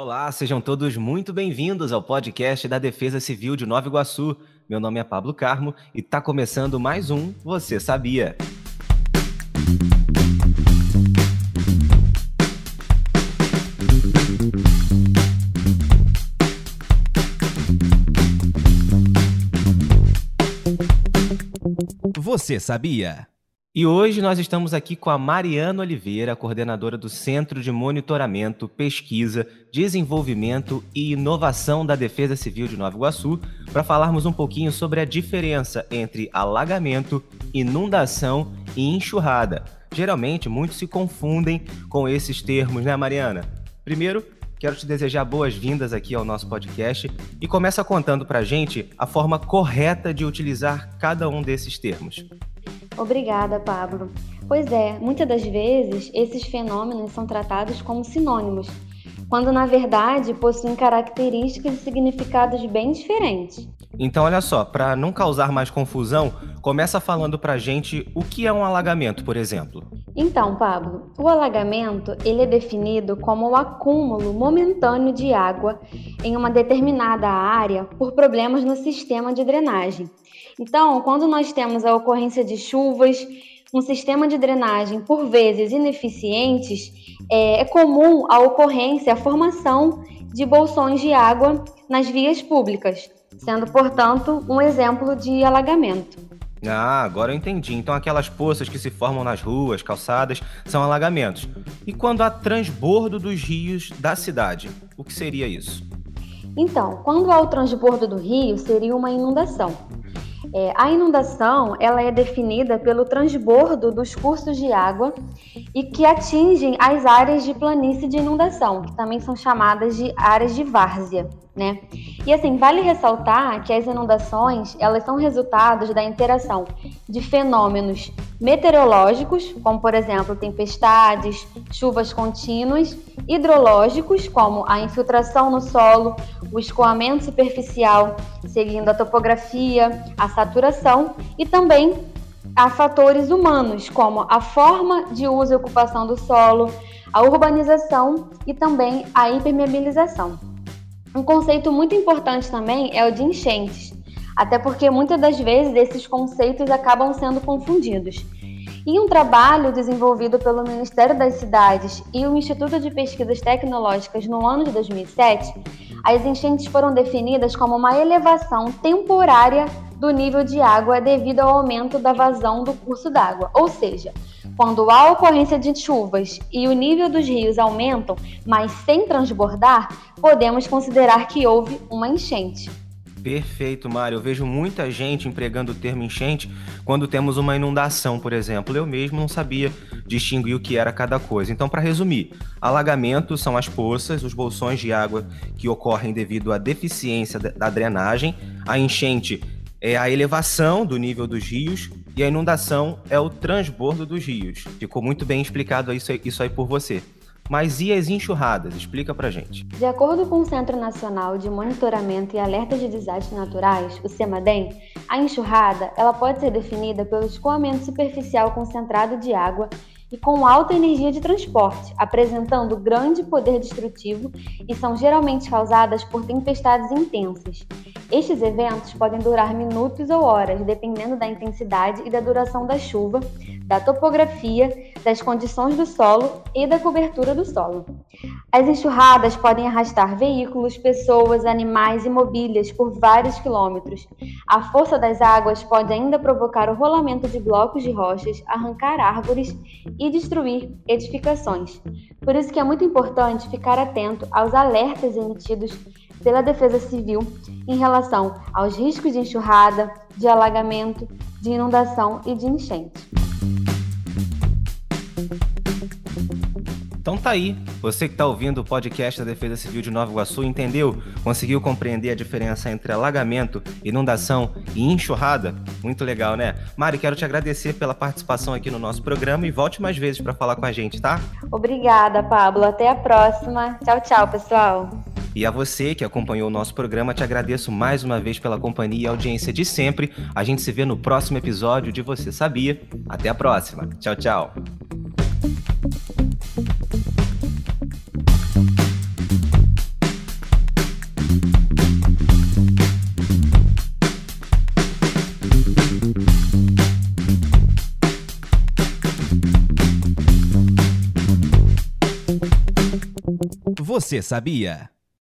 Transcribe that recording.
Olá, sejam todos muito bem-vindos ao podcast da Defesa Civil de Nova Iguaçu. Meu nome é Pablo Carmo e está começando mais um Você Sabia? Você sabia? E hoje nós estamos aqui com a Mariana Oliveira, coordenadora do Centro de Monitoramento, Pesquisa, Desenvolvimento e Inovação da Defesa Civil de Nova Iguaçu, para falarmos um pouquinho sobre a diferença entre alagamento, inundação e enxurrada. Geralmente, muitos se confundem com esses termos, né, Mariana? Primeiro, quero te desejar boas-vindas aqui ao nosso podcast e começa contando para a gente a forma correta de utilizar cada um desses termos. Obrigada, Pablo. Pois é, muitas das vezes esses fenômenos são tratados como sinônimos, quando na verdade possuem características e significados bem diferentes. Então, olha só, para não causar mais confusão, começa falando para gente o que é um alagamento, por exemplo. Então, Pablo, o alagamento ele é definido como o acúmulo momentâneo de água em uma determinada área por problemas no sistema de drenagem. Então, quando nós temos a ocorrência de chuvas, um sistema de drenagem por vezes ineficientes, é, é comum a ocorrência, a formação de bolsões de água nas vias públicas, sendo, portanto, um exemplo de alagamento. Ah, agora eu entendi. Então aquelas poças que se formam nas ruas, calçadas, são alagamentos. E quando há transbordo dos rios da cidade, o que seria isso? Então, quando há o transbordo do rio, seria uma inundação. É, a inundação ela é definida pelo transbordo dos cursos de água e que atingem as áreas de planície de inundação, que também são chamadas de áreas de várzea né? E assim, vale ressaltar que as inundações, elas são resultados da interação de fenômenos meteorológicos, como por exemplo, tempestades, chuvas contínuas, hidrológicos, como a infiltração no solo, o escoamento superficial, seguindo a topografia, a saturação e também a fatores humanos, como a forma de uso e ocupação do solo, a urbanização e também a impermeabilização. Um conceito muito importante também é o de enchentes, até porque muitas das vezes esses conceitos acabam sendo confundidos. Em um trabalho desenvolvido pelo Ministério das Cidades e o Instituto de Pesquisas Tecnológicas no ano de 2007, as enchentes foram definidas como uma elevação temporária do nível de água devido ao aumento da vazão do curso d'água, ou seja, quando há ocorrência de chuvas e o nível dos rios aumentam, mas sem transbordar, podemos considerar que houve uma enchente. Perfeito, Mário. Eu vejo muita gente empregando o termo enchente quando temos uma inundação, por exemplo. Eu mesmo não sabia distinguir o que era cada coisa. Então, para resumir, alagamento são as poças, os bolsões de água que ocorrem devido à deficiência da drenagem. A enchente é a elevação do nível dos rios e a inundação é o transbordo dos rios. Ficou muito bem explicado isso aí, por você. Mas e as enxurradas? Explica pra gente. De acordo com o Centro Nacional de Monitoramento e Alerta de Desastres Naturais, o CEMADEM, a enxurrada ela pode ser definida pelo escoamento superficial concentrado de água e com alta energia de transporte, apresentando grande poder destrutivo e são geralmente causadas por tempestades intensas. Estes eventos podem durar minutos ou horas, dependendo da intensidade e da duração da chuva, da topografia, das condições do solo e da cobertura do solo. As enxurradas podem arrastar veículos, pessoas, animais e mobílias por vários quilômetros. A força das águas pode ainda provocar o rolamento de blocos de rochas, arrancar árvores e destruir edificações. Por isso que é muito importante ficar atento aos alertas emitidos pela Defesa Civil em relação aos riscos de enxurrada, de alagamento, de inundação e de enchente. Então tá aí. Você que está ouvindo o podcast da Defesa Civil de Nova Iguaçu entendeu? Conseguiu compreender a diferença entre alagamento, inundação e enxurrada? Muito legal, né? Mari, quero te agradecer pela participação aqui no nosso programa e volte mais vezes para falar com a gente, tá? Obrigada, Pablo. Até a próxima. Tchau, tchau, pessoal. E a você que acompanhou o nosso programa, te agradeço mais uma vez pela companhia e audiência de sempre. A gente se vê no próximo episódio de Você Sabia. Até a próxima. Tchau, tchau. Você sabia?